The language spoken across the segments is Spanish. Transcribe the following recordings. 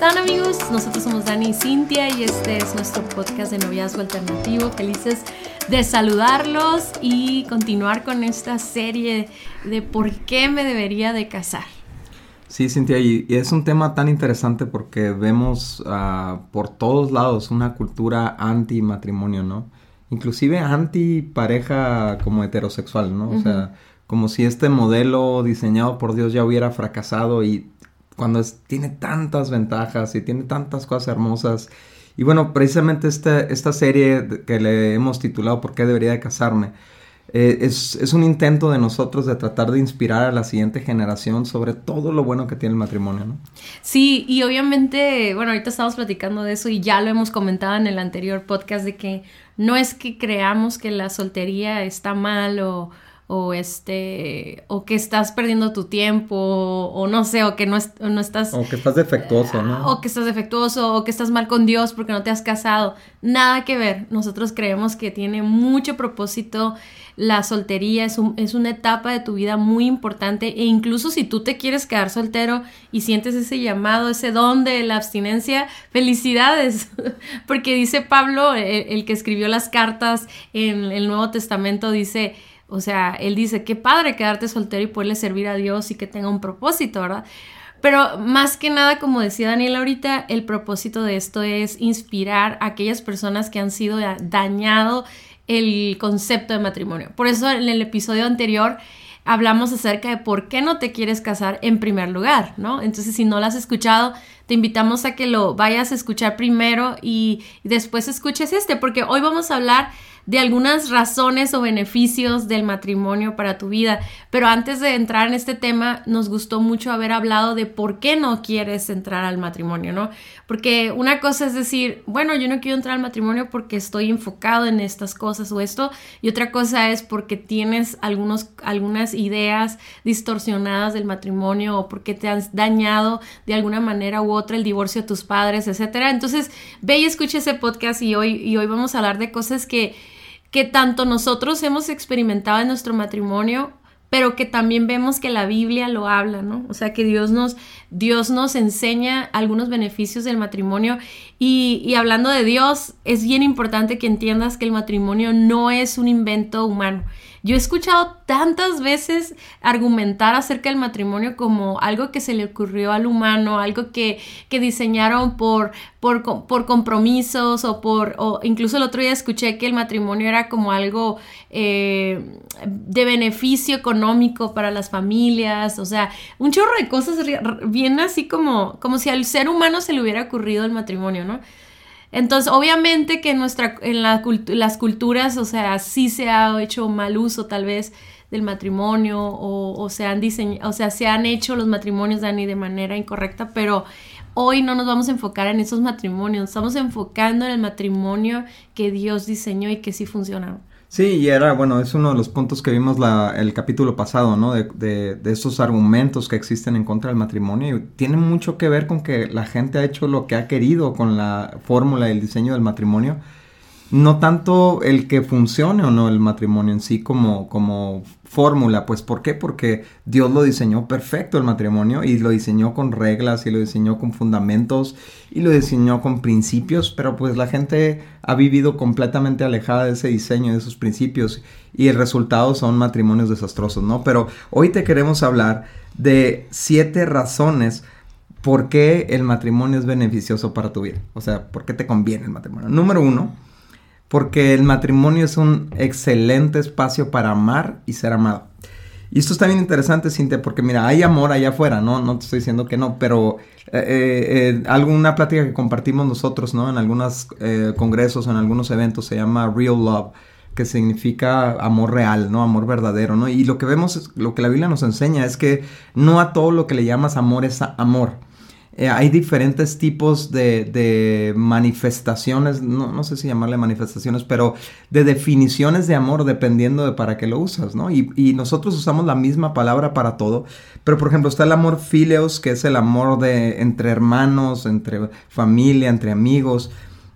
Están amigos? Nosotros somos Dani y Cintia y este es nuestro podcast de Noviazgo Alternativo. Felices de saludarlos y continuar con esta serie de por qué me debería de casar. Sí, Cintia, y, es un tema tan interesante porque vemos uh, por todos lados una cultura anti-matrimonio, ¿no? Inclusive anti-pareja como heterosexual, ¿no? O sea, como si este modelo diseñado por Dios ya hubiera fracasado y cuando es, tiene tantas ventajas y tiene tantas cosas hermosas. Y bueno, precisamente esta, esta serie que le hemos titulado ¿Por qué debería de casarme? Eh, es, un intento de nosotros de tratar de inspirar a la siguiente generación sobre todo lo bueno que tiene el matrimonio, ¿no? Sí, y obviamente, bueno, ahorita estamos platicando de eso y ya lo hemos comentado en el anterior podcast de que no es que creamos que la soltería está mal o, o este o que estás perdiendo tu tiempo o, no sé o que no, no, estás o que estás defectuoso no o que estás defectuoso o que estás mal con Dios porque no te has casado. Nada que ver. Nosotros creemos que tiene mucho propósito la soltería. Es, es una etapa de tu vida muy importante e incluso si tú te quieres quedar soltero y sientes ese llamado ese don de la abstinencia felicidades. Porque dice Pablo el, el que escribió las cartas en el Nuevo Testamento dice o sea, él dice, qué padre quedarte soltero y poderle servir a Dios y que tenga un propósito, ¿verdad? Pero más que nada, como decía Daniel ahorita, el propósito de esto es inspirar a aquellas personas que han sido dañado el concepto de matrimonio. Por eso en el episodio anterior hablamos acerca de por qué no te quieres casar en primer lugar, ¿no? Entonces, si no lo has escuchado, te invitamos a que lo vayas a escuchar primero y, después escuches este, porque hoy vamos a hablar de algunas razones o beneficios del matrimonio para tu vida. Pero antes de entrar en este tema, nos gustó mucho haber hablado de por qué no quieres entrar al matrimonio, ¿no? Porque una cosa es decir, bueno, yo no quiero entrar al matrimonio porque estoy enfocado en estas cosas o esto, y otra cosa es porque tienes algunos, algunas ideas distorsionadas del matrimonio o porque te han dañado de alguna manera u otra el divorcio de tus padres, etcétera. Entonces, ve y escucha ese podcast y hoy, y hoy vamos a hablar de cosas que que tanto nosotros hemos experimentado en nuestro matrimonio, pero que también vemos que la Biblia lo habla, ¿no? O sea, que Dios nos, Dios nos enseña algunos beneficios del matrimonio y, hablando de Dios, es bien importante que entiendas que el matrimonio no es un invento humano. Yo he escuchado tantas veces argumentar acerca del matrimonio como algo que se le ocurrió al humano, algo que, que diseñaron por, por, por, compromisos o por, o incluso el otro día escuché que el matrimonio era como algo eh, de beneficio económico para las familias, o sea, un chorro de cosas bien así como, como si al ser humano se le hubiera ocurrido el matrimonio, ¿no? Entonces, obviamente que en, nuestra, en la las culturas, o sea, sí se ha hecho mal uso tal vez del matrimonio o, o se han o sea, se han hecho los matrimonios, de manera incorrecta, pero hoy no nos vamos a enfocar en esos matrimonios, estamos enfocando en el matrimonio que Dios diseñó y que sí funciona. Sí, y era, bueno, es uno de los puntos que vimos la, el capítulo pasado, ¿no? De, de, de, esos argumentos que existen en contra del matrimonio. Y tiene mucho que ver con que la gente ha hecho lo que ha querido con la fórmula y el diseño del matrimonio no tanto el que funcione o no el matrimonio en sí como, como fórmula, pues ¿por qué? Porque Dios lo diseñó perfecto el matrimonio y lo diseñó con reglas y lo diseñó con fundamentos y lo diseñó con principios, pero pues la gente ha vivido completamente alejada de ese diseño, de esos principios y el resultado son matrimonios desastrosos, ¿no? Pero hoy te queremos hablar de siete razones por qué el matrimonio es beneficioso para tu vida, o sea, por qué te conviene el matrimonio. Número uno, porque el matrimonio es un excelente espacio para amar y ser amado. Y esto está bien interesante, Cintia, porque mira, hay amor allá afuera, ¿no? No te estoy diciendo que no, pero eh, eh, eh, alguna plática que compartimos nosotros, ¿no? En algunos congresos, en algunos eventos, se llama Real Love, que significa amor real, ¿no? Amor verdadero, ¿no? Y lo que vemos, lo que la Biblia nos enseña es que no a todo lo que le llamas amor es amor. Eh, hay diferentes tipos de, manifestaciones, no, sé si llamarle manifestaciones, pero de definiciones de amor dependiendo de para qué lo usas, ¿no? Y, nosotros usamos la misma palabra para todo, pero por ejemplo está el amor fileos, que es el amor de entre hermanos, entre familia, entre amigos.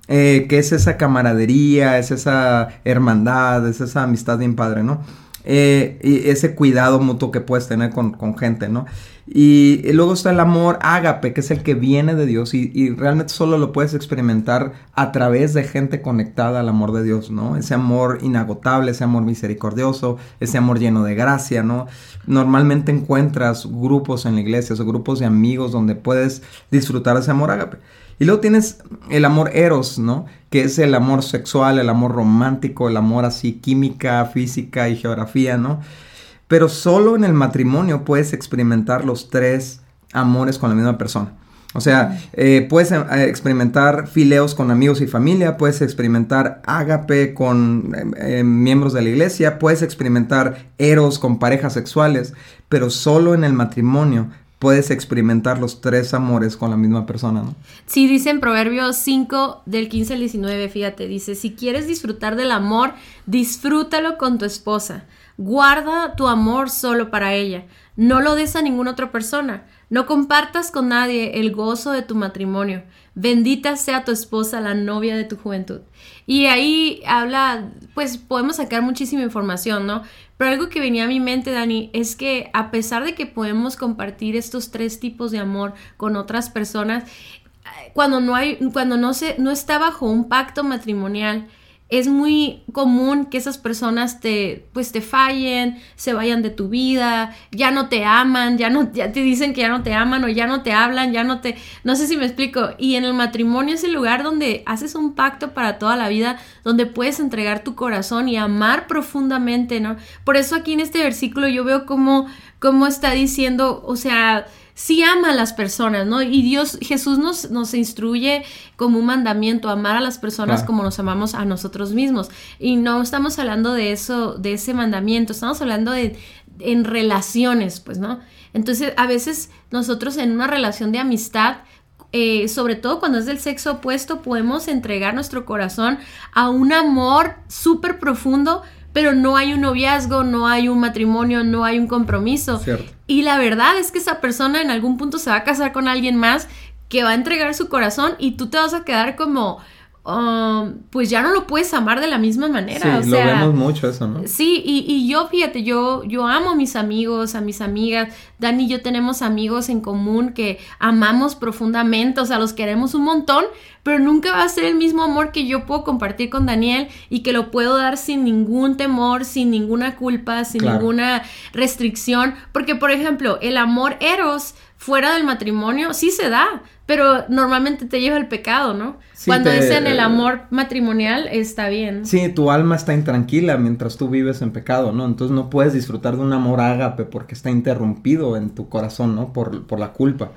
Eh, que es esa camaradería, es esa hermandad, es esa amistad bien padre, ¿no? Eh, y ese cuidado mutuo que puedes tener con, gente, ¿no? Y, luego está el amor ágape, que es el que viene de Dios y, realmente solo lo puedes experimentar a través de gente conectada al amor de Dios, ¿no? Ese amor inagotable, ese amor misericordioso, ese amor lleno de gracia, ¿no? Normalmente encuentras grupos en la iglesia, o grupos de amigos donde puedes disfrutar ese amor ágape. Y luego tienes el amor eros, ¿no? Que es el amor sexual, el amor romántico, el amor así química, física y geografía, ¿no? Pero solo en el matrimonio puedes experimentar los tres amores con la misma persona. O sea, eh, puedes eh, experimentar fileos con amigos y familia, puedes experimentar ágape con eh, miembros de la iglesia, puedes experimentar eros con parejas sexuales, pero solo en el matrimonio puedes experimentar los tres amores con la misma persona, ¿no? Sí, dice en Proverbios 5 del 15 al 19, fíjate, dice, si quieres disfrutar del amor, disfrútalo con tu esposa. Guarda tu amor solo para ella. No lo des a ninguna otra persona. No compartas con nadie el gozo de tu matrimonio. Bendita sea tu esposa, la novia de tu juventud. Y ahí habla, pues podemos sacar muchísima información, ¿no? Pero algo que venía a mi mente, Dani, es que a pesar de que podemos compartir estos tres tipos de amor con otras personas, cuando no hay, cuando no se, no está bajo un pacto matrimonial, es muy común que esas personas te, pues te fallen, se vayan de tu vida, ya no te aman, ya no, ya te dicen que ya no te aman o ya no te hablan, ya no te, no sé si me explico. Y en el matrimonio es el lugar donde haces un pacto para toda la vida, donde puedes entregar tu corazón y amar profundamente, ¿no? Por eso aquí en este versículo yo veo cómo, cómo está diciendo, o sea, sí ama a las personas, ¿no? Y Dios, Jesús nos, nos instruye como un mandamiento, amar a las personas como nos amamos a nosotros mismos. Y no estamos hablando de eso, de ese mandamiento, estamos hablando de en relaciones, pues, ¿no? Entonces, a veces nosotros en una relación de amistad, eh, sobre todo cuando es del sexo opuesto, podemos entregar nuestro corazón a un amor súper profundo, pero no hay un noviazgo, no hay un matrimonio, no hay un compromiso. Y la verdad es que esa persona en algún punto se va a casar con alguien más que va a entregar su corazón y tú te vas a quedar como, Um, pues ya no lo puedes amar de la misma manera. Sí, lo vemos mucho eso, ¿no? Sí, y, yo, fíjate, yo, yo amo a mis amigos, a mis amigas. Dani y yo tenemos amigos en común que amamos profundamente, o sea, los queremos un montón, pero nunca va a ser el mismo amor que yo puedo compartir con Daniel y que lo puedo dar sin ningún temor, sin ninguna culpa, sin ninguna restricción. Porque, por ejemplo, el amor eros fuera del matrimonio sí se da, pero normalmente te lleva el pecado, ¿no? Cuando es en el amor matrimonial está bien. Sí, tu alma está intranquila mientras tú vives en pecado, ¿no? Entonces no puedes disfrutar de un amor ágape porque está interrumpido en tu corazón, ¿no? Por, por la culpa.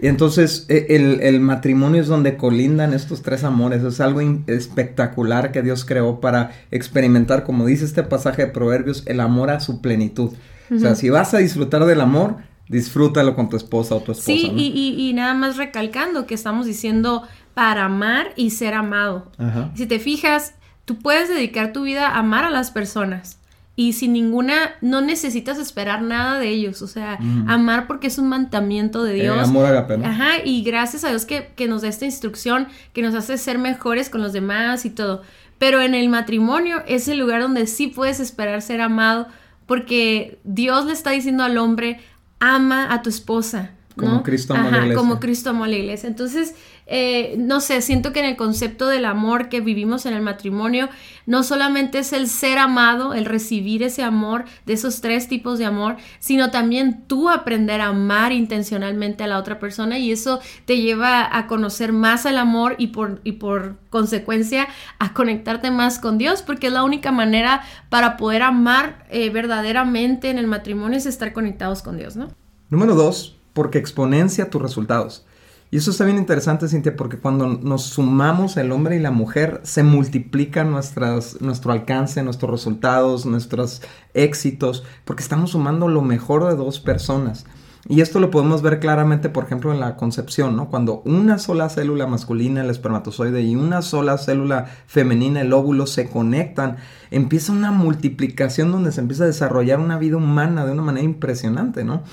Y entonces e, el, el, matrimonio es donde colindan estos tres amores. Es algo espectacular que Dios creó para experimentar, como dice este pasaje de Proverbios, el amor a su plenitud. O sea, si vas a disfrutar del amor, disfrútalo con tu esposa o tu esposa. Sí, y, y, nada más recalcando que estamos diciendo para amar y ser amado. Si te fijas, tú puedes dedicar tu vida a amar a las personas y sin ninguna, no necesitas esperar nada de ellos, o sea, amar porque es un mandamiento de eh, Dios. amor agape, Ajá, y gracias a Dios que, que nos da esta instrucción, que nos hace ser mejores con los demás y todo. Pero en el matrimonio es el lugar donde sí puedes esperar ser amado, porque Dios le está diciendo al hombre, ama a tu esposa. Como Cristo amó a la iglesia. Como Cristo amó a la iglesia. Entonces, eh, no sé, siento que en el concepto del amor que vivimos en el matrimonio, no solamente es el ser amado, el recibir ese amor, de esos tres tipos de amor, sino también tú aprender a amar intencionalmente a la otra persona y eso te lleva a conocer más el amor y por, y por consecuencia a conectarte más con Dios, porque es la única manera para poder amar eh, verdaderamente en el matrimonio es estar conectados con Dios, ¿no? Número dos, porque exponencia tus resultados. Y eso está bien interesante, Cintia, porque cuando nos sumamos el hombre y la mujer, se multiplica nuestras, nuestro alcance, nuestros resultados, nuestros éxitos, porque estamos sumando lo mejor de dos personas. Y esto lo podemos ver claramente, por ejemplo, en la concepción, ¿no? Cuando una sola célula masculina, el espermatozoide, y una sola célula femenina, el óvulo, se conectan, empieza una multiplicación donde se empieza a desarrollar una vida humana de una manera impresionante, ¿no?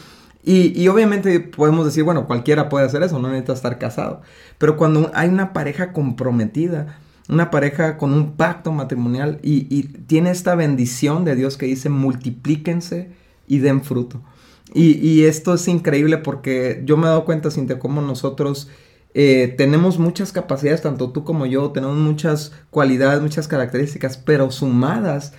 Y, obviamente podemos decir, bueno, cualquiera puede hacer eso, no necesita estar casado. Pero cuando hay una pareja comprometida, una pareja con un pacto matrimonial y, tiene esta bendición de Dios que dice, multiplíquense y den fruto. Y, y, esto es increíble porque yo me he dado cuenta, Cintia, cómo nosotros eh, tenemos muchas capacidades, tanto tú como yo, tenemos muchas cualidades, muchas características, pero sumadas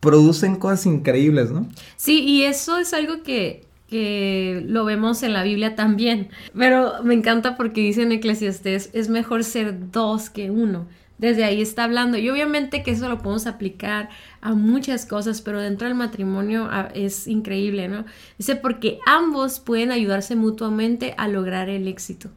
producen cosas increíbles, ¿no? Sí, y eso es algo que, que lo vemos en la Biblia también. Pero me encanta porque dice en Eclesiastés, es mejor ser dos que uno desde ahí está hablando. Y obviamente que eso lo podemos aplicar a muchas cosas, pero dentro del matrimonio ah, es increíble, ¿no? Dice, porque ambos pueden ayudarse mutuamente a lograr el éxito.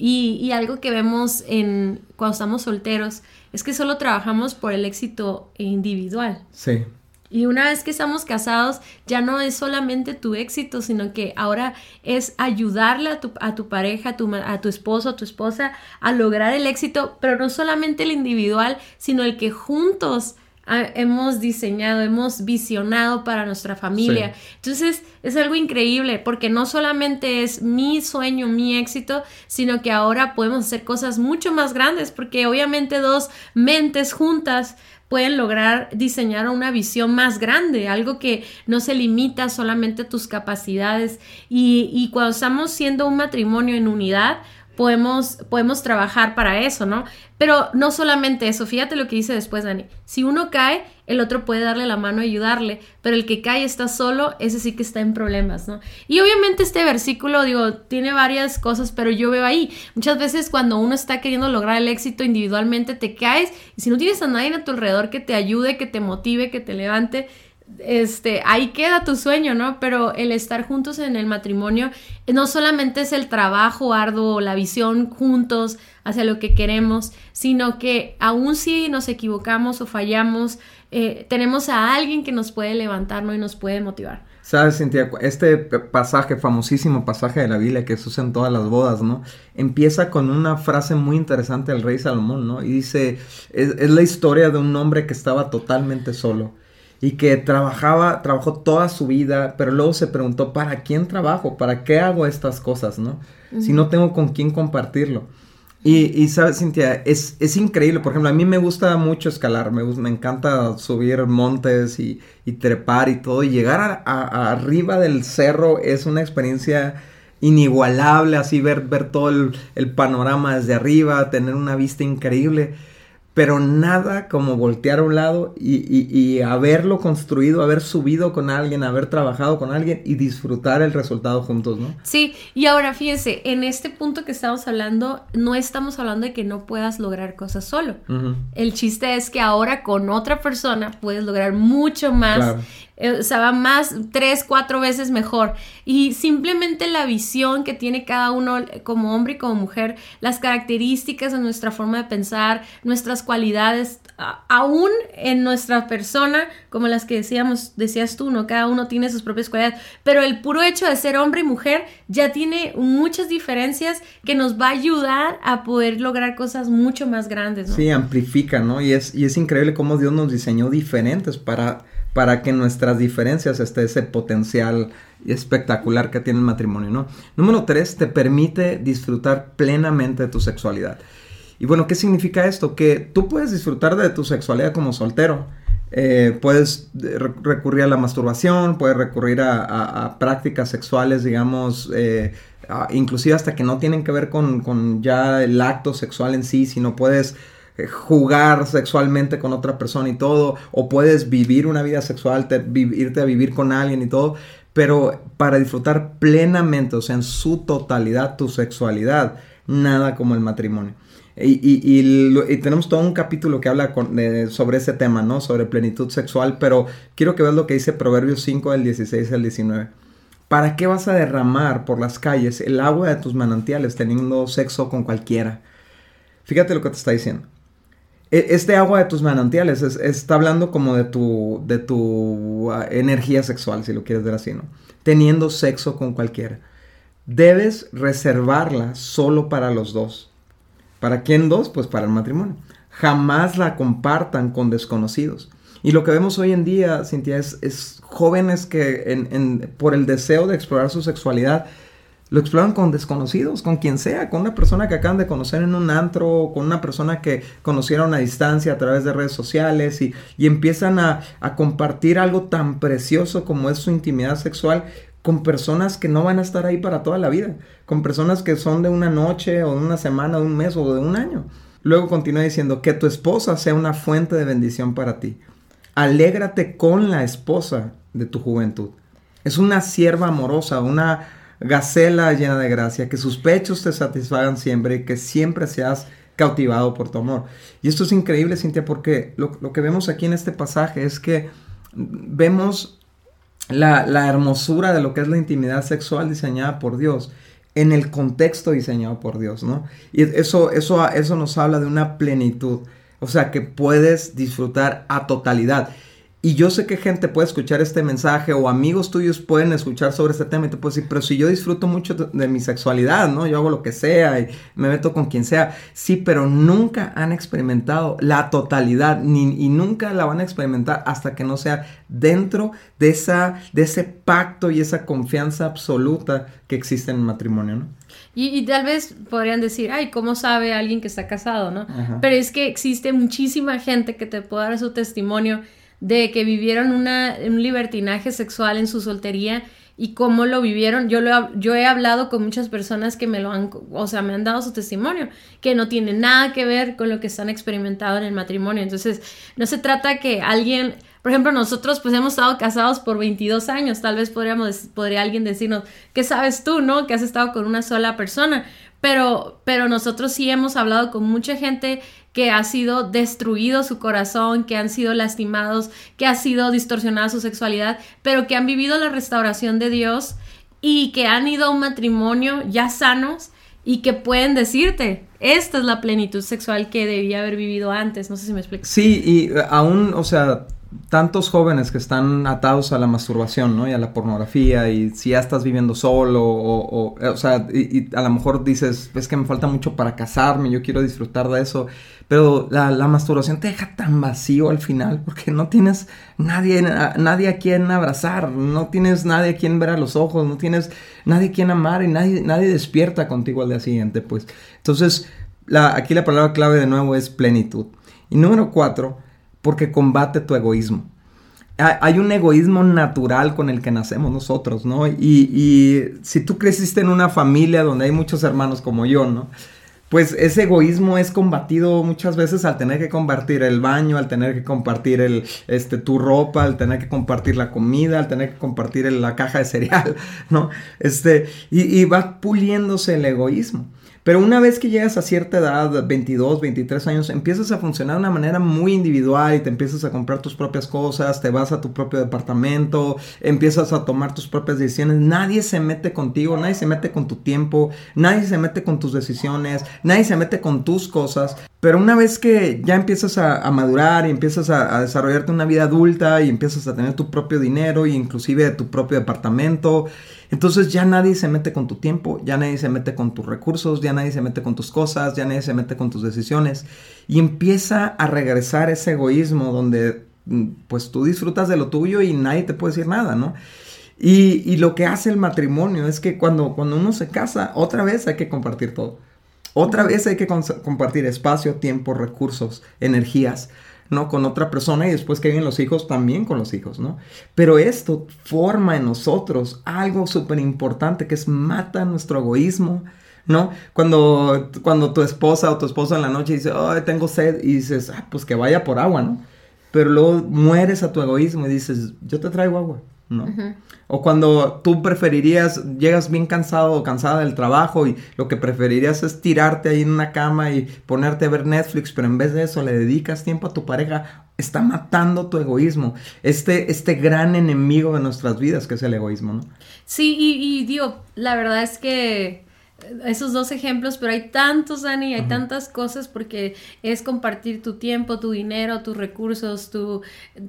Y, algo que vemos en cuando estamos solteros es que solo trabajamos por el éxito individual. Sí. Y una vez que estamos casados, ya no es solamente tu éxito, sino que ahora es ayudarle a tu, a tu pareja, a tu, a tu esposo, a tu esposa a lograr el éxito, pero no solamente el individual, sino el que juntos ah, hemos diseñado, hemos visionado para nuestra familia. Entonces es algo increíble porque no solamente es mi sueño, mi éxito, sino que ahora podemos hacer cosas mucho más grandes porque obviamente dos mentes juntas pueden lograr diseñar una visión más grande, algo que no se limita solamente a tus capacidades. Y, cuando estamos siendo un matrimonio en unidad, podemos, podemos trabajar para eso, ¿no? Pero no solamente eso, fíjate lo que dice después Dani. Si uno cae, el otro puede darle la mano y ayudarle, pero el que cae está solo, ese sí que está en problemas, ¿no? Y obviamente este versículo, digo, tiene varias cosas, pero yo veo ahí, muchas veces cuando uno está queriendo lograr el éxito individualmente, te caes y si no tienes a nadie a tu alrededor que te ayude, que te motive, que te levante, este, ahí queda tu sueño, ¿no? Pero el estar juntos en el matrimonio no solamente es el trabajo arduo, la visión juntos hacia lo que queremos, sino que aun si nos equivocamos o fallamos, eh, tenemos a alguien que nos puede levantarnos y nos puede motivar. Sabes, Cintia, este pasaje, famosísimo pasaje de la Biblia que se usa en todas las bodas, ¿no? Empieza con una frase muy interesante del rey Salomón, ¿no? Y dice, es la historia de un hombre que estaba totalmente solo y que trabajaba, trabajó toda su vida, pero luego se preguntó, ¿para quién trabajo? ¿Para qué hago estas cosas, no? Si no tengo con quién compartirlo. Y, y sabes, Cintia, es, es, increíble. Por ejemplo, a mí me gusta mucho escalar, me, me encanta subir montes y, y, trepar y todo. Y llegar a, arriba del cerro es una experiencia inigualable, así ver, ver todo el, el panorama desde arriba, tener una vista increíble pero nada como voltear a un lado y, haberlo construido, haber subido con alguien, haber trabajado con alguien y disfrutar el resultado juntos, ¿no? Sí, y ahora fíjense, en este punto que estamos hablando, no estamos hablando de que no puedas lograr cosas solo. El chiste es que ahora con otra persona puedes lograr mucho más eh, o sea, va más, tres, cuatro veces mejor. Y simplemente la visión que tiene cada uno como hombre y como mujer, las características de nuestra forma de pensar, nuestras cualidades, aún en nuestra persona, como las que decíamos, decías tú, ¿no? Cada uno tiene sus propias cualidades, pero el puro hecho de ser hombre y mujer ya tiene muchas diferencias que nos va a ayudar a poder lograr cosas mucho más grandes, ¿no? Sí, amplifica, ¿no? Y es, y es increíble cómo Dios nos diseñó diferentes para para que nuestras diferencias esté ese potencial espectacular que tiene el matrimonio, ¿no? Número tres, te permite disfrutar plenamente de tu sexualidad. Y bueno, ¿qué significa esto? Que tú puedes disfrutar de tu sexualidad como soltero. Eh, puedes recurrir a la masturbación, puedes recurrir a, prácticas sexuales, digamos, eh, inclusive hasta que no tienen que ver con, con ya el acto sexual en sí, sino puedes jugar sexualmente con otra persona y todo, o puedes vivir una vida sexual, irte a vivir con alguien y todo, pero para disfrutar plenamente, o sea, en su totalidad, tu sexualidad, nada como el matrimonio. Y, tenemos todo un capítulo que habla sobre ese tema, ¿no? Sobre plenitud sexual, pero quiero que veas lo que dice Proverbios 5 del 16 al 19. ¿Para qué vas a derramar por las calles el agua de tus manantiales teniendo sexo con cualquiera? Fíjate lo que te está diciendo. E, este agua de tus manantiales está hablando como de tu, de tu ah, energía sexual, si lo quieres ver así, ¿no? Teniendo sexo con cualquiera. debes reservarla solo para los dos. ¿Para quién dos? Pues para el matrimonio. Jamás la compartan con desconocidos. Y lo que vemos hoy en día, Cintia, es, jóvenes que por el deseo de explorar su sexualidad, lo exploran con desconocidos, con quien sea, con una persona que acaban de conocer en un antro, con una persona que conocieron a distancia a través de redes sociales y, empiezan a, a, compartir algo tan precioso como es su intimidad sexual con personas que no van a estar ahí para toda la vida, con personas que son de una noche o de una semana, de un mes o de un año. Luego continúa diciendo que tu esposa sea una fuente de bendición para ti. Alégrate con la esposa de tu juventud. Es una sierva amorosa, una gacela llena de gracia, que sus pechos te satisfagan siempre y que siempre seas cautivado por tu amor. Y esto es increíble, Cintia, porque lo, que vemos aquí en este pasaje es que vemos la, la, hermosura de lo que es la intimidad sexual diseñada por Dios en el contexto diseñado por Dios, ¿no? Y eso, eso, eso nos habla de una plenitud, o sea, que puedes disfrutar a totalidad. Y yo sé que gente puede escuchar este mensaje o amigos tuyos pueden escuchar sobre este tema y te puedo decir, pero si yo disfruto mucho de, mi sexualidad, ¿no? Yo hago lo que sea y me meto con quien sea. Sí, pero nunca han experimentado la totalidad ni, y nunca la van a experimentar hasta que no sea dentro de, esa, de ese pacto y esa confianza absoluta que existe en el matrimonio, ¿no? Y, tal vez podrían decir, ay, ¿cómo sabe alguien que está casado, no? Pero es que existe muchísima gente que te puede dar su testimonio de que vivieron una, un libertinaje sexual en su soltería y cómo lo vivieron. Yo, lo, yo he hablado con muchas personas que me lo han, o sea, me han dado su testimonio, que no tiene nada que ver con lo que están experimentado en el matrimonio. Entonces, no se trata que alguien, por ejemplo, nosotros pues hemos estado casados por 22 años, tal vez podríamos, podría alguien decirnos, ¿qué sabes tú, no? Que has estado con una sola persona. Pero, pero nosotros sí hemos hablado con mucha gente que ha sido destruido su corazón, que han sido lastimados, que ha sido distorsionada su sexualidad, pero que han vivido la restauración de Dios y que han ido a un matrimonio ya sanos y que pueden decirte, esta es la plenitud sexual que debía haber vivido antes, no sé si me explico. Sí, y aún, o sea, tantos jóvenes que están atados a la masturbación, ¿no? Y a la pornografía, y si ya estás viviendo solo, o, sea, y, a lo mejor dices, es que me falta mucho para casarme, yo quiero disfrutar de eso, pero la, masturbación te deja tan vacío al final, porque no tienes nadie, nadie a quien abrazar, no tienes nadie a quien ver a los ojos, no tienes nadie a quien amar, y nadie, nadie despierta contigo al día siguiente, pues. Entonces, aquí la palabra clave de nuevo es plenitud. Y número cuatro, porque combate tu egoísmo. Hay un egoísmo natural con el que nacemos nosotros, ¿no? Y, si tú creciste en una familia donde hay muchos hermanos como yo, ¿no? Pues ese egoísmo es combatido muchas veces al tener que compartir el baño, al tener que compartir el, este, tu ropa, al tener que compartir la comida, al tener que compartir la caja de cereal, ¿no? Este, y, y va puliéndose el egoísmo. Pero una vez que llegas a cierta edad, 22, 23 años, empiezas a funcionar de una manera muy individual y te empiezas a comprar tus propias cosas, te vas a tu propio departamento, empiezas a tomar tus propias decisiones. Nadie se mete contigo, nadie se mete con tu tiempo, nadie se mete con tus decisiones, nadie se mete con tus cosas. Pero una vez que ya empiezas a, madurar y empiezas a, desarrollarte una vida adulta y empiezas a tener tu propio dinero e inclusive tu propio departamento, entonces ya nadie se mete con tu tiempo, ya nadie se mete con tus recursos, ya nadie se mete con tus cosas, ya nadie se mete con tus decisiones. Y empieza a regresar ese egoísmo donde mm, pues tú disfrutas de lo tuyo y nadie te puede decir nada, ¿no? Y, lo que hace el matrimonio es que cuando, cuando uno se casa, otra vez hay que compartir todo. Otra vez hay que compartir espacio, tiempo, recursos, energías. ¿No? Con otra persona y después que vienen los hijos también con los hijos, ¿no? Pero esto forma en nosotros algo súper importante que es mata nuestro egoísmo, ¿no? Cuando, cuando tu esposa o tu esposo en la noche dice, ay, tengo sed, y dices, ah, pues que vaya por agua, ¿no? Pero luego mueres a tu egoísmo y dices, yo te traigo agua. ¿No? O cuando tú preferirías, llegas bien cansado o cansada del trabajo y lo que preferirías es tirarte ahí en una cama y ponerte a ver Netflix, pero en vez de eso le dedicas tiempo a tu pareja, está matando tu egoísmo, este, este gran enemigo de nuestras vidas que es el egoísmo, ¿no? Sí, y, y digo, la verdad es que esos dos ejemplos, pero hay tantos, Dani, hay tantas cosas porque es compartir tu tiempo, tu dinero, tus recursos, tu,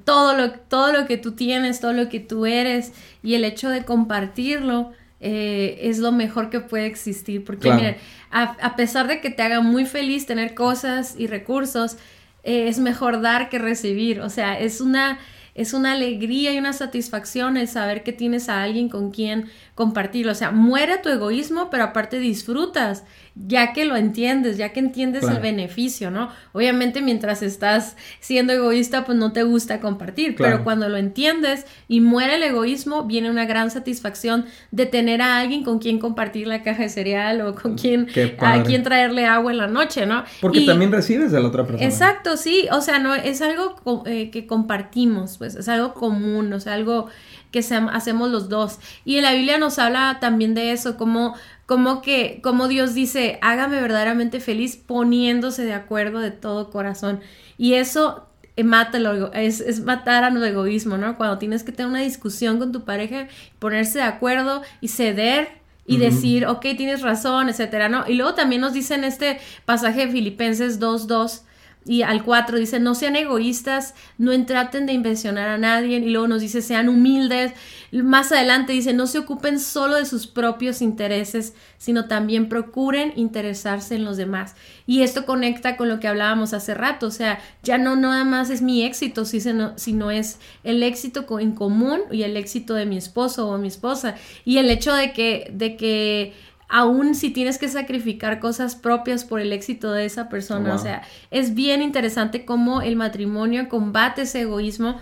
todo, lo, todo lo que tú tienes, todo lo que tú eres y el hecho de compartirlo eh, es lo mejor que puede existir. Porque miren, a, pesar de que te haga muy feliz tener cosas y recursos, eh, es mejor dar que recibir. O sea, es una es una alegría y una satisfacción el saber que tienes a alguien con quien compartirlo. O sea, muere tu egoísmo, pero aparte disfrutas ya que lo entiendes, ya que entiendes el beneficio, ¿no? Obviamente mientras estás siendo egoísta, pues no te gusta compartir, pero cuando lo entiendes y muere el egoísmo, viene una gran satisfacción de tener a alguien con quien compartir la caja de cereal o con quien a quien traerle agua en la noche, ¿no? Porque también recibes de la otra persona. Exacto, sí, o sea, no es algo eh, que compartimos, pues es algo común, o sea, algo que hacemos los dos. Y en la Biblia nos habla también de eso, como como que, como Dios dice, hágame verdaderamente feliz poniéndose de acuerdo de todo corazón. Y eso eh, mata lo, es, es, matar a nuestro egoísmo, ¿no? Cuando tienes que tener una discusión con tu pareja, ponerse de acuerdo y ceder y decir, ok, tienes razón, etcétera, ¿no? Y luego también nos dice en este pasaje de Filipenses 2.2, y al 4 dice, no sean egoístas, no traten de invencionar a nadie. Y luego nos dice, sean humildes. Más adelante dice, no se ocupen solo de sus propios intereses, sino también procuren interesarse en los demás. Y esto conecta con lo que hablábamos hace rato. O sea, ya no nada más es mi éxito, sino es el éxito en común y el éxito de mi esposo o mi esposa. Y el hecho de que, de que aún si tienes que sacrificar cosas propias por el éxito de esa persona. O sea, es bien interesante cómo el matrimonio combate ese egoísmo.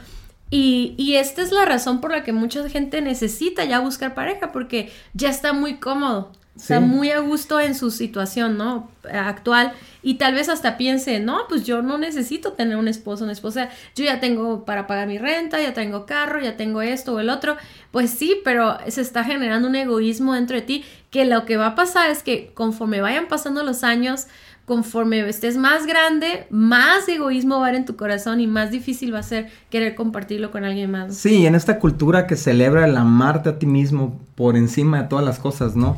Y, y, esta es la razón por la que mucha gente necesita ya buscar pareja, porque ya está muy cómodo. Está muy a gusto en su situación, ¿no? Actual. Y tal vez hasta piense, no, pues yo no necesito tener un esposo, una esposa. Yo ya tengo para pagar mi renta, ya tengo carro, ya tengo esto o el otro. Pues sí, pero se está generando un egoísmo dentro de ti que lo que va a pasar es que conforme vayan pasando los años, conforme estés más grande, más egoísmo va a haber en tu corazón y más difícil va a ser querer compartirlo con alguien más. Sí, en esta cultura que celebra el amarte a ti mismo por encima de todas las cosas, ¿no?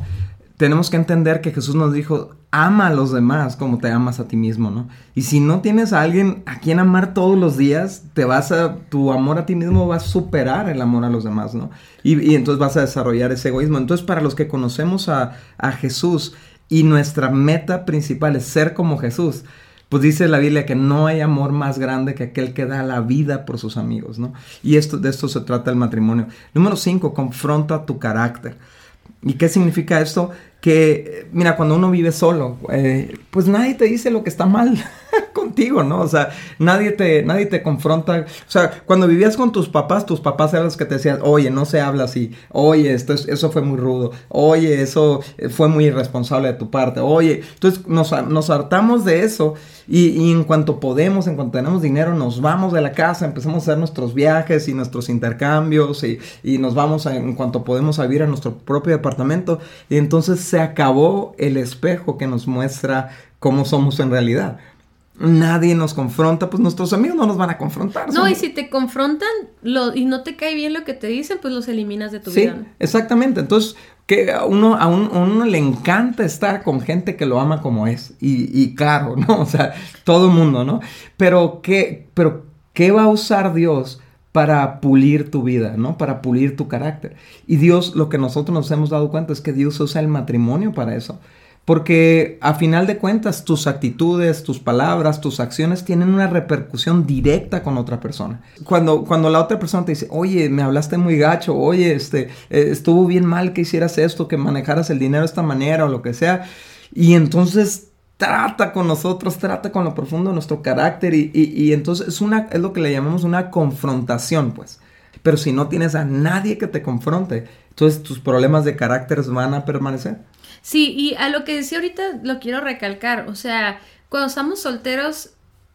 tenemos que entender que Jesús nos dijo, ama a los demás como te amas a ti mismo, ¿no? Y si no tienes a alguien a quien amar todos los días, te vas a, tu amor a ti mismo va a superar el amor a los demás, ¿no? Y, entonces vas a desarrollar ese egoísmo. Entonces, para los que conocemos a, a Jesús y nuestra meta principal es ser como Jesús, pues dice la Biblia que no hay amor más grande que aquel que da la vida por sus amigos, ¿no? Y esto, de esto se trata el matrimonio. Número cinco, confronta tu carácter. ¿Y qué significa esto? Que, mira, cuando uno vive solo, eh, pues nadie te dice lo que está mal contigo, ¿no? O sea, nadie te, nadie te confronta. O sea, cuando vivías con tus papás, tus papás eran los que te decían, oye, no se habla así, oye, esto eso fue muy rudo, oye, eso fue muy irresponsable de tu parte, oye, entonces nos, nos hartamos de eso y, en cuanto podemos, en cuanto tenemos dinero, nos vamos de la casa, empezamos a hacer nuestros viajes y nuestros intercambios y, y nos vamos en cuanto podemos a vivir a nuestro propio departamento. Y entonces se acabó el espejo que nos muestra cómo somos en realidad nadie nos confronta, pues nuestros amigos no nos van a confrontar. No, y si te confrontan lo, y no te cae bien lo que te dicen, pues los eliminas de tu vida. Sí, exactamente. Entonces, que a uno, a, uno le encanta estar con gente que lo ama como es. Y, y claro, ¿no? O sea, todo el mundo, ¿no? Pero ¿qué, pero, ¿qué va a usar Dios? para pulir tu vida, ¿no? Para pulir tu carácter. Y Dios, lo que nosotros nos hemos dado cuenta es que Dios usa el matrimonio para eso. Porque a final de cuentas tus actitudes, tus palabras, tus acciones tienen una repercusión directa con otra persona. Cuando, cuando la otra persona te dice, oye, me hablaste muy gacho, oye, este, eh, estuvo bien mal que hicieras esto, que manejaras el dinero de esta manera o lo que sea. Y entonces trata con nosotros, trata con lo profundo de nuestro carácter y, y, entonces es, una, es lo que le llamamos una confrontación, pues. Pero si no tienes a nadie que te confronte, entonces tus problemas de carácter van a permanecer. Sí, y a lo que decía ahorita lo quiero recalcar, o sea, cuando estamos solteros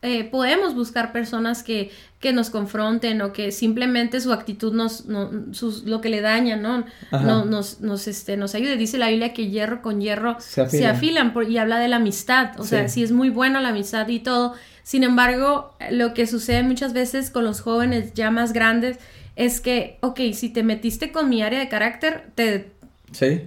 eh, podemos buscar personas que, que, nos confronten o que simplemente su actitud nos, no, lo que le daña, ¿no? no nos, nos, este, nos ayude. Dice la Biblia que hierro con hierro se afilan, y habla de la amistad, o sea, sí es muy buena la amistad y todo. Sin embargo, lo que sucede muchas veces con los jóvenes ya más grandes es que, ok, si te metiste con mi área de carácter, te,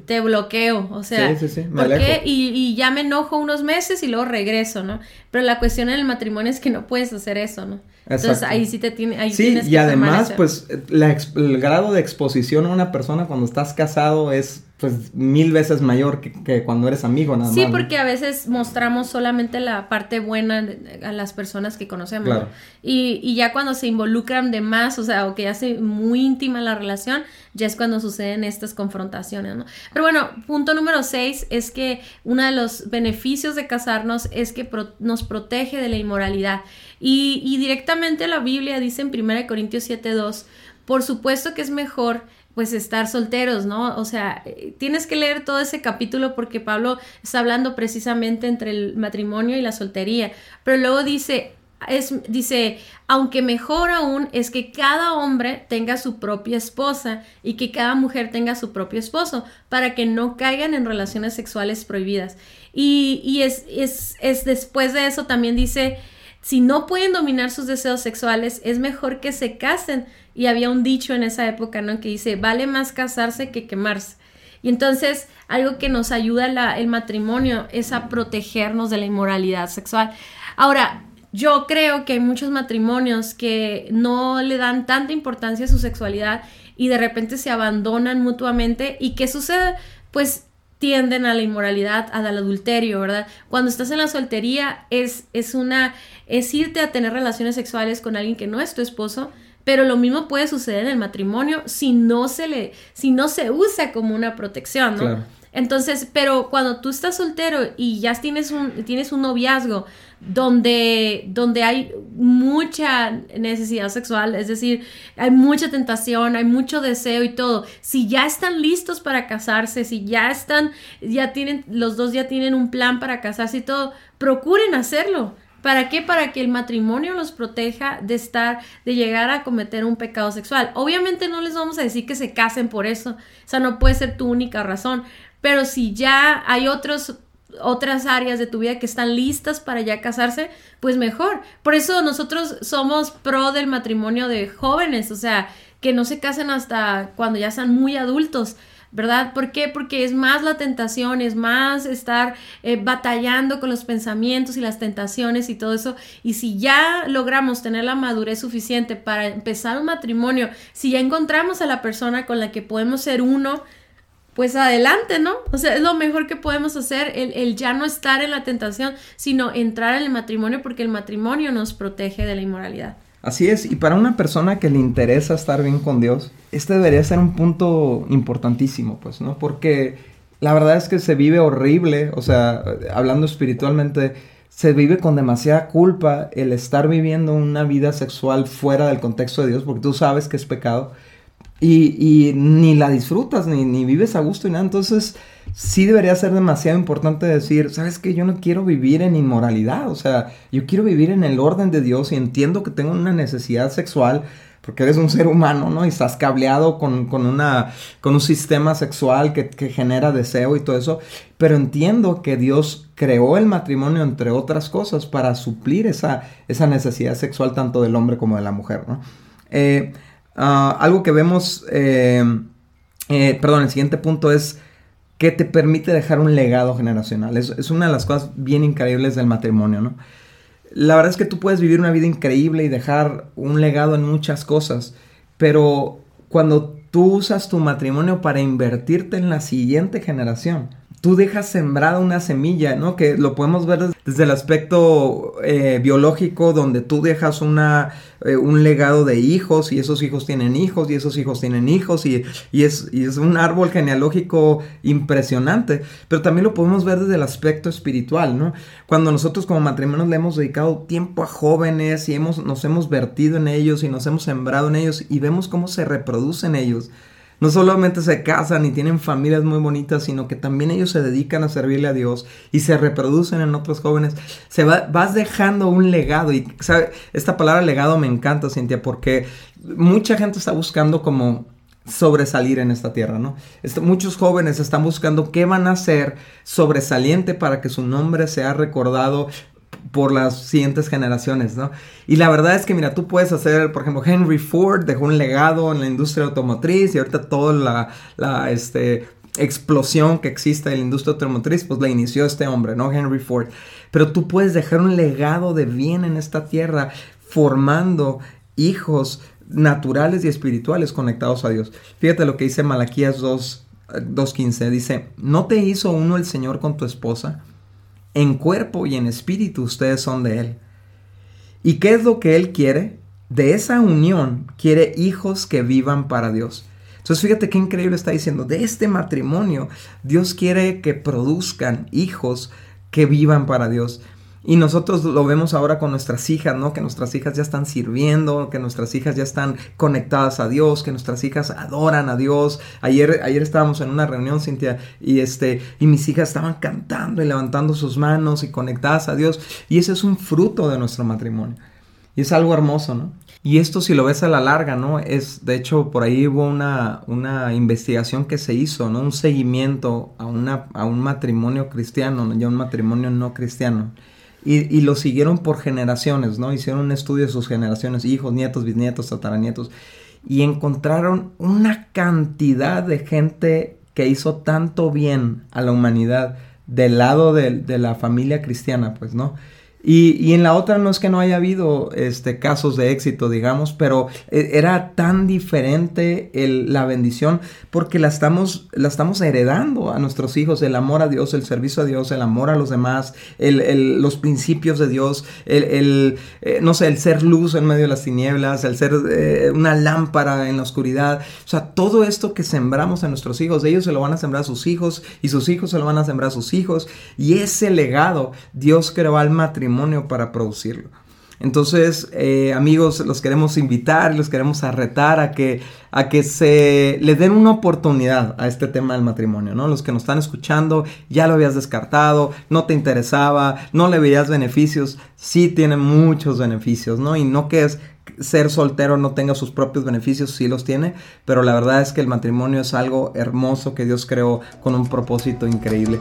te bloqueo, o sea, sí, sí, ¿por qué? Y, y, ya me enojo unos meses y luego regreso, ¿no? Pero la cuestión en el matrimonio es que no puedes hacer eso, ¿no? Entonces ahí sí te tiene, ahí sí, y además, pues, el grado de exposición a una persona cuando estás casado es pues mil veces mayor que, cuando eres amigo nada sí, porque a veces mostramos solamente la parte buena a las personas que conocemos. Y, y, ya cuando se involucran de más, o sea, o que ya se muy íntima la relación, ya es cuando suceden estas confrontaciones, ¿no? Pero bueno, punto número seis es que uno de los beneficios de casarnos es que nos protege de la inmoralidad. Y, directamente la Biblia dice en 1 Corintios 7.2, por supuesto que es mejor pues estar solteros, ¿no? O sea, eh, tienes que leer todo ese capítulo porque Pablo está hablando precisamente entre el matrimonio y la soltería, pero luego dice, es, dice, aunque mejor aún es que cada hombre tenga su propia esposa y que cada mujer tenga su propio esposo para que no caigan en relaciones sexuales prohibidas. Y, y es, es, es después de eso también dice, si no pueden dominar sus deseos sexuales, es mejor que se casen y había un dicho en esa época, ¿no? Que dice, vale más casarse que quemarse. Y entonces, algo que nos ayuda el matrimonio es a protegernos de la inmoralidad sexual. Ahora, yo creo que hay muchos matrimonios que no le dan tanta importancia a su sexualidad y de repente se abandonan mutuamente. ¿Y qué sucede? Pues tienden a la inmoralidad, al adulterio, ¿verdad? Cuando estás en la soltería es, es una, es irte a tener relaciones sexuales con alguien que no es tu esposo, pero lo mismo puede suceder en el matrimonio si no se le, si no se usa como una protección, ¿no? Entonces, pero cuando tú estás soltero y ya tienes un, tienes un noviazgo donde, donde hay mucha necesidad sexual, es decir, hay mucha tentación, hay mucho deseo y todo, si ya están listos para casarse, si ya están, ya tienen, los dos ya tienen un plan para casarse y todo, procuren hacerlo ¿Para qué? Para que el matrimonio los proteja de estar, de llegar a cometer un pecado sexual. Obviamente no les vamos a decir que se casen por eso, o sea, no puede ser tu única razón, pero si ya hay otros otras áreas de tu vida que están listas para ya casarse, pues mejor. Por eso nosotros somos pro del matrimonio de jóvenes, o sea, que no se casen hasta cuando ya sean muy adultos ¿verdad? ¿Por qué? Porque es más la tentación, es más estar eh, batallando con los pensamientos y las tentaciones y todo eso. Y si ya logramos tener la madurez suficiente para empezar un matrimonio, si ya encontramos a la persona con la que podemos ser uno, pues adelante, ¿no? O sea, es lo mejor que podemos hacer, el, el, ya no estar en la tentación, sino entrar en el matrimonio porque el matrimonio nos protege de la inmoralidad. Así es, y para una persona que le interesa estar bien con Dios, este debería ser un punto importantísimo, pues, ¿no? Porque la verdad es que se vive horrible, o sea, hablando espiritualmente, se vive con demasiada culpa el estar viviendo una vida sexual fuera del contexto de Dios, porque tú sabes que es pecado, y, ni la disfrutas, ni, ni vives a gusto y nada, entonces sí debería ser demasiado importante decir, sabes que yo no quiero vivir en inmoralidad, o sea, yo quiero vivir en el orden de Dios y entiendo que tengo una necesidad sexual porque eres un ser humano, ¿no? Y estás cableado con, una, con un sistema sexual que, que, genera deseo y todo eso, pero entiendo que Dios creó el matrimonio, entre otras cosas, para suplir esa, esa necesidad sexual tanto del hombre como de la mujer, ¿no? Eh, ah, algo que vemos, eh, eh, perdón, el siguiente punto es que te permite dejar un legado generacional. Es, una de las cosas bien increíbles del matrimonio, ¿no? La verdad es que tú puedes vivir una vida increíble y dejar un legado en muchas cosas, pero cuando tú usas tu matrimonio para invertirte en la siguiente generación, tú dejas sembrada una semilla, ¿no? Que lo podemos ver desde el aspecto eh, biológico, donde tú dejas una, eh, un legado de hijos y esos hijos tienen hijos y esos hijos tienen hijos y, es, y, es, un árbol genealógico impresionante. Pero también lo podemos ver desde el aspecto espiritual, ¿no? Cuando nosotros como matrimonio le hemos dedicado tiempo a jóvenes y hemos, nos hemos vertido en ellos y nos hemos sembrado en ellos y vemos cómo se reproducen ellos no solamente se casan y tienen familias muy bonitas, sino que también ellos se dedican a servirle a Dios y se reproducen en otros jóvenes. Se va, vas dejando un legado y ¿sabe? esta palabra legado me encanta, Cintia, porque mucha gente está buscando como sobresalir en esta tierra, ¿no? muchos jóvenes están buscando qué van a hacer sobresaliente para que su nombre sea recordado por las siguientes generaciones, ¿no? Y la verdad es que, mira, tú puedes hacer, por ejemplo, Henry Ford dejó un legado en la industria automotriz y ahorita toda la, la este, explosión que existe en la industria automotriz, pues la inició este hombre, ¿no? Henry Ford. Pero tú puedes dejar un legado de bien en esta tierra formando hijos naturales y espirituales conectados a Dios. Fíjate lo que dice Malaquías 2, 2.15 dice, ¿no te hizo uno el Señor con tu esposa? En cuerpo y en espíritu ustedes son de Él. ¿Y qué es lo que Él quiere? De esa unión quiere hijos que vivan para Dios. Entonces fíjate qué increíble está diciendo. De este matrimonio Dios quiere que produzcan hijos que vivan para Dios. Y nosotros lo vemos ahora con nuestras hijas, ¿no? Que nuestras hijas ya están sirviendo, que nuestras hijas ya están conectadas a Dios, que nuestras hijas adoran a Dios. Ayer, ayer estábamos en una reunión, Cintia, y este, y mis hijas estaban cantando y levantando sus manos y conectadas a Dios. Y ese es un fruto de nuestro matrimonio. Y es algo hermoso, ¿no? Y esto si lo ves a la larga, ¿no? Es, de hecho, por ahí hubo una, una investigación que se hizo, ¿no? Un seguimiento a, una, a un matrimonio cristiano, ¿no? ya un matrimonio no cristiano. Y, lo siguieron por generaciones, ¿no? Hicieron un estudio de sus generaciones, hijos, nietos, bisnietos, tataranietos, y encontraron una cantidad de gente que hizo tanto bien a la humanidad del lado de, de la familia cristiana, pues, ¿no? Y, en la otra no es que no haya habido este, casos de éxito, digamos, pero eh, era tan diferente la bendición porque la estamos, la estamos heredando a nuestros hijos, el amor a Dios, el servicio a Dios, el amor a los demás, los principios de Dios, el, eh, no sé, el ser luz en medio de las tinieblas, el ser eh, una lámpara en la oscuridad. O sea, todo esto que sembramos a nuestros hijos, ellos se lo van a sembrar a sus hijos y sus hijos se lo van a sembrar a sus hijos. Y ese legado Dios creó al matrimonio para producirlo. Entonces, eh, amigos, los queremos invitar, los queremos retar a que, a que se le den una oportunidad a este tema del matrimonio, ¿no? Los que nos están escuchando, ya lo habías descartado, no te interesaba, no le veías beneficios, sí tiene muchos beneficios, ¿no? Y no que es ser soltero no tenga sus propios beneficios, sí los tiene, pero la verdad es que el matrimonio es algo hermoso que Dios creó con un propósito increíble.